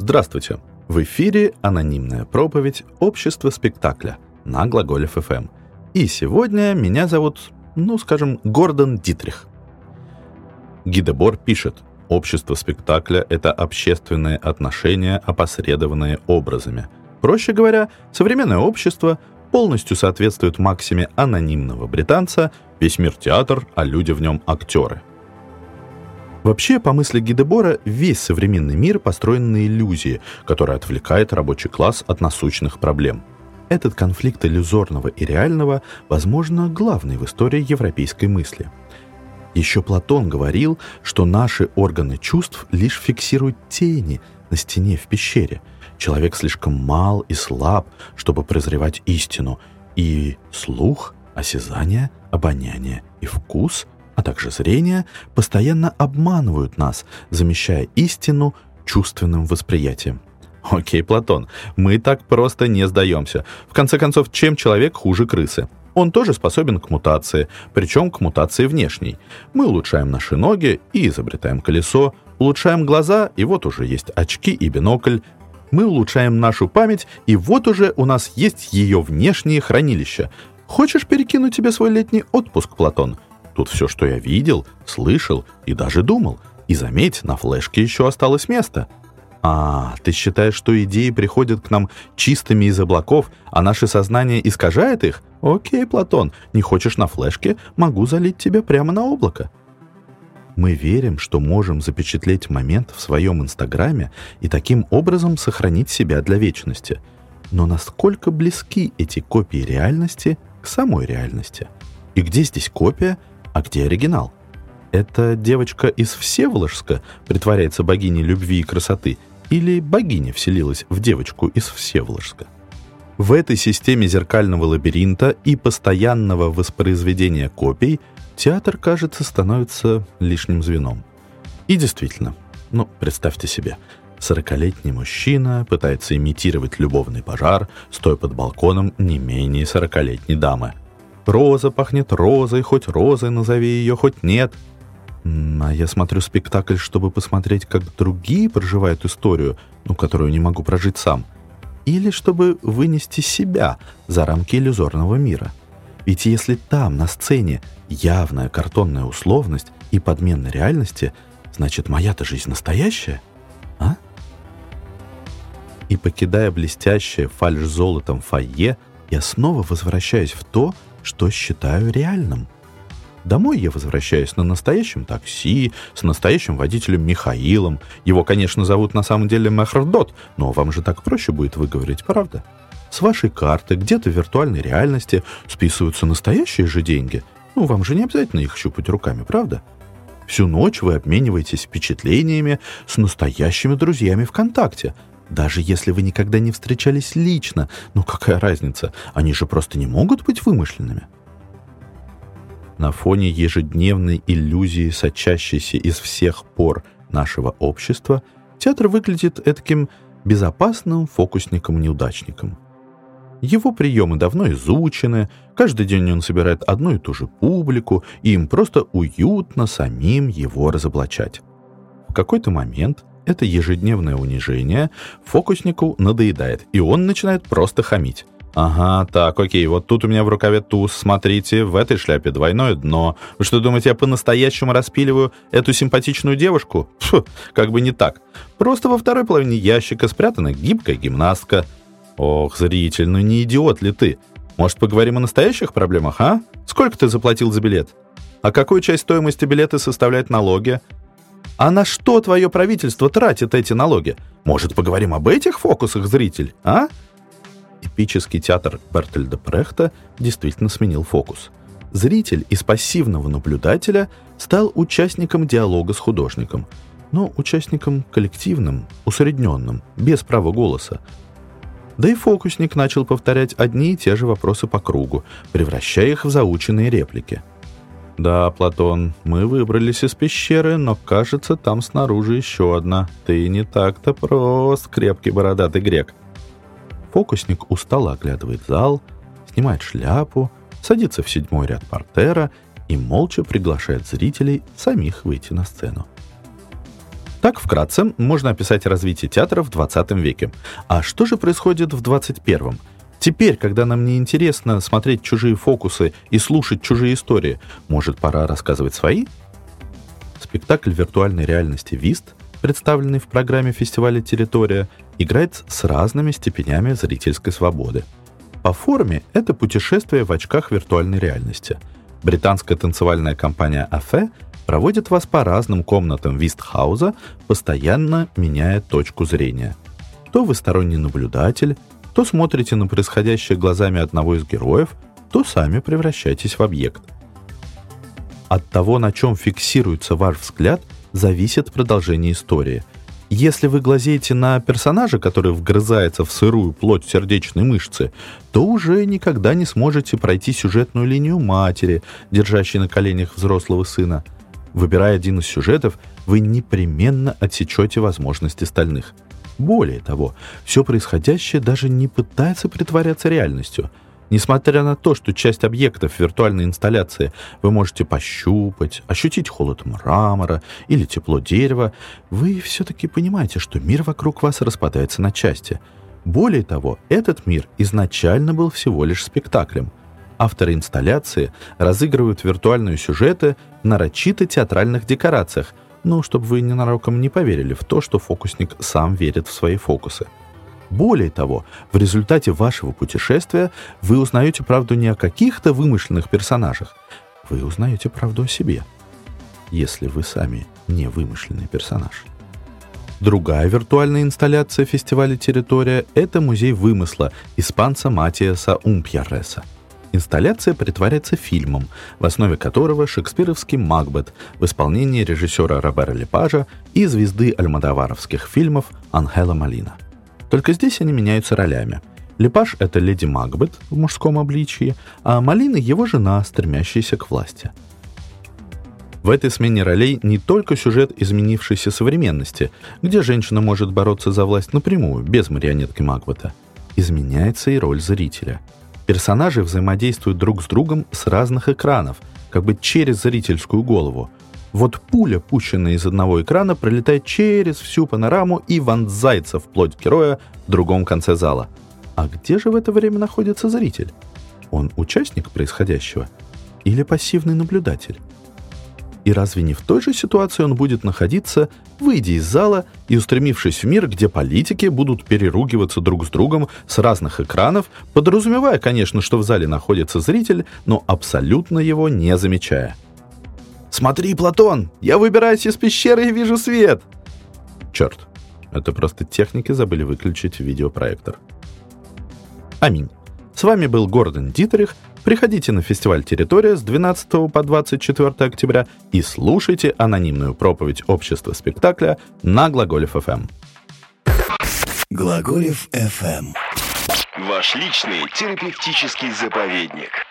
Здравствуйте! В эфире анонимная проповедь «Общество спектакля» на Глаголев ФМ. И сегодня меня зовут, ну, скажем, Гордон Дитрих. Гидебор пишет, «Общество спектакля — это общественные отношения, опосредованные образами. Проще говоря, современное общество полностью соответствует максиме анонимного британца «Весь мир театр, а люди в нем актеры». Вообще, по мысли Гидебора, весь современный мир построен на иллюзии, которая отвлекает рабочий класс от насущных проблем. Этот конфликт иллюзорного и реального, возможно, главный в истории европейской мысли. Еще Платон говорил, что наши органы чувств лишь фиксируют тени на стене в пещере. Человек слишком мал и слаб, чтобы прозревать истину, и слух, осязание, обоняние и вкус — а также зрение, постоянно обманывают нас, замещая истину чувственным восприятием. Окей, Платон, мы так просто не сдаемся. В конце концов, чем человек хуже крысы? Он тоже способен к мутации, причем к мутации внешней. Мы улучшаем наши ноги и изобретаем колесо, улучшаем глаза, и вот уже есть очки и бинокль. Мы улучшаем нашу память, и вот уже у нас есть ее внешние хранилища. Хочешь перекинуть тебе свой летний отпуск, Платон? Тут все, что я видел, слышал и даже думал. И заметь, на флешке еще осталось место. А, ты считаешь, что идеи приходят к нам чистыми из облаков, а наше сознание искажает их? Окей, Платон, не хочешь на флешке, могу залить тебя прямо на облако. Мы верим, что можем запечатлеть момент в своем Инстаграме и таким образом сохранить себя для вечности. Но насколько близки эти копии реальности к самой реальности? И где здесь копия, а где оригинал? Это девочка из Всеволожска притворяется богиней любви и красоты, или богиня вселилась в девочку из Всеволожска? В этой системе зеркального лабиринта и постоянного воспроизведения копий театр, кажется, становится лишним звеном. И действительно, ну, представьте себе, сорокалетний мужчина пытается имитировать любовный пожар, стоя под балконом не менее сорокалетней дамы – Роза пахнет розой, хоть розой назови ее, хоть нет. А я смотрю спектакль, чтобы посмотреть, как другие проживают историю, ну, которую не могу прожить сам. Или чтобы вынести себя за рамки иллюзорного мира. Ведь если там, на сцене, явная картонная условность и подмена реальности, значит, моя-то жизнь настоящая, а? И покидая блестящее фальш-золотом фойе, я снова возвращаюсь в то, что считаю реальным. Домой я возвращаюсь на настоящем такси, с настоящим водителем Михаилом. Его, конечно, зовут на самом деле Мехрдот, но вам же так проще будет выговорить, правда? С вашей карты где-то в виртуальной реальности списываются настоящие же деньги. Ну, вам же не обязательно их щупать руками, правда? Всю ночь вы обмениваетесь впечатлениями с настоящими друзьями ВКонтакте – даже если вы никогда не встречались лично, ну какая разница, они же просто не могут быть вымышленными. На фоне ежедневной иллюзии, сочащейся из всех пор нашего общества, театр выглядит таким безопасным фокусником-неудачником. Его приемы давно изучены, каждый день он собирает одну и ту же публику, и им просто уютно самим его разоблачать. В какой-то момент это ежедневное унижение фокуснику надоедает, и он начинает просто хамить. Ага, так, окей, вот тут у меня в рукаве туз, смотрите, в этой шляпе двойное дно. Вы что думаете, я по-настоящему распиливаю эту симпатичную девушку? Фу, как бы не так. Просто во второй половине ящика спрятана гибкая гимнастка. Ох, зритель, ну не идиот ли ты? Может, поговорим о настоящих проблемах, а? Сколько ты заплатил за билет? А какую часть стоимости билета составляют налоги? А на что твое правительство тратит эти налоги? Может, поговорим об этих фокусах, зритель, а? Эпический театр Бертельда Прехта действительно сменил фокус. Зритель из пассивного наблюдателя стал участником диалога с художником, но участником коллективным, усредненным, без права голоса. Да и фокусник начал повторять одни и те же вопросы по кругу, превращая их в заученные реплики – «Да, Платон, мы выбрались из пещеры, но, кажется, там снаружи еще одна. Ты не так-то прост, крепкий бородатый грек». Фокусник устало оглядывает зал, снимает шляпу, садится в седьмой ряд портера и молча приглашает зрителей самих выйти на сцену. Так, вкратце, можно описать развитие театра в 20 веке. А что же происходит в 21? Теперь, когда нам не интересно смотреть чужие фокусы и слушать чужие истории, может, пора рассказывать свои? Спектакль виртуальной реальности «Вист», представленный в программе фестиваля «Территория», играет с разными степенями зрительской свободы. По форме это путешествие в очках виртуальной реальности. Британская танцевальная компания «Афе» проводит вас по разным комнатам Вистхауза, постоянно меняя точку зрения. То вы сторонний наблюдатель, то смотрите на происходящее глазами одного из героев, то сами превращаетесь в объект. От того, на чем фиксируется ваш взгляд, зависит продолжение истории. Если вы глазеете на персонажа, который вгрызается в сырую плоть сердечной мышцы, то уже никогда не сможете пройти сюжетную линию матери, держащей на коленях взрослого сына – Выбирая один из сюжетов, вы непременно отсечете возможности остальных. Более того, все происходящее даже не пытается притворяться реальностью. Несмотря на то, что часть объектов виртуальной инсталляции вы можете пощупать, ощутить холод мрамора или тепло дерева, вы все-таки понимаете, что мир вокруг вас распадается на части. Более того, этот мир изначально был всего лишь спектаклем – Авторы инсталляции разыгрывают виртуальные сюжеты в нарочито театральных декорациях, ну, чтобы вы ненароком не поверили в то, что фокусник сам верит в свои фокусы. Более того, в результате вашего путешествия вы узнаете правду не о каких-то вымышленных персонажах, вы узнаете правду о себе, если вы сами не вымышленный персонаж. Другая виртуальная инсталляция фестиваля «Территория» — это музей вымысла испанца Матиаса Умпьяреса — Инсталляция притворяется фильмом, в основе которого шекспировский «Макбет» в исполнении режиссера Робера Лепажа и звезды альмадоваровских фильмов Анхела Малина. Только здесь они меняются ролями. Лепаж — это леди Макбет в мужском обличии, а Малина — его жена, стремящаяся к власти. В этой смене ролей не только сюжет изменившейся современности, где женщина может бороться за власть напрямую, без марионетки Макбета. Изменяется и роль зрителя — Персонажи взаимодействуют друг с другом с разных экранов, как бы через зрительскую голову. Вот пуля, пущенная из одного экрана, пролетает через всю панораму и вонзается в плоть героя в другом конце зала. А где же в это время находится зритель? Он участник происходящего или пассивный наблюдатель? И разве не в той же ситуации он будет находиться, выйдя из зала и устремившись в мир, где политики будут переругиваться друг с другом с разных экранов, подразумевая, конечно, что в зале находится зритель, но абсолютно его не замечая. «Смотри, Платон! Я выбираюсь из пещеры и вижу свет!» Черт, это просто техники забыли выключить видеопроектор. Аминь. С вами был Гордон Дитерих. Приходите на фестиваль «Территория» с 12 по 24 октября и слушайте анонимную проповедь общества спектакля на Глаголев ФМ. Глаголев ФМ. Ваш личный терапевтический заповедник.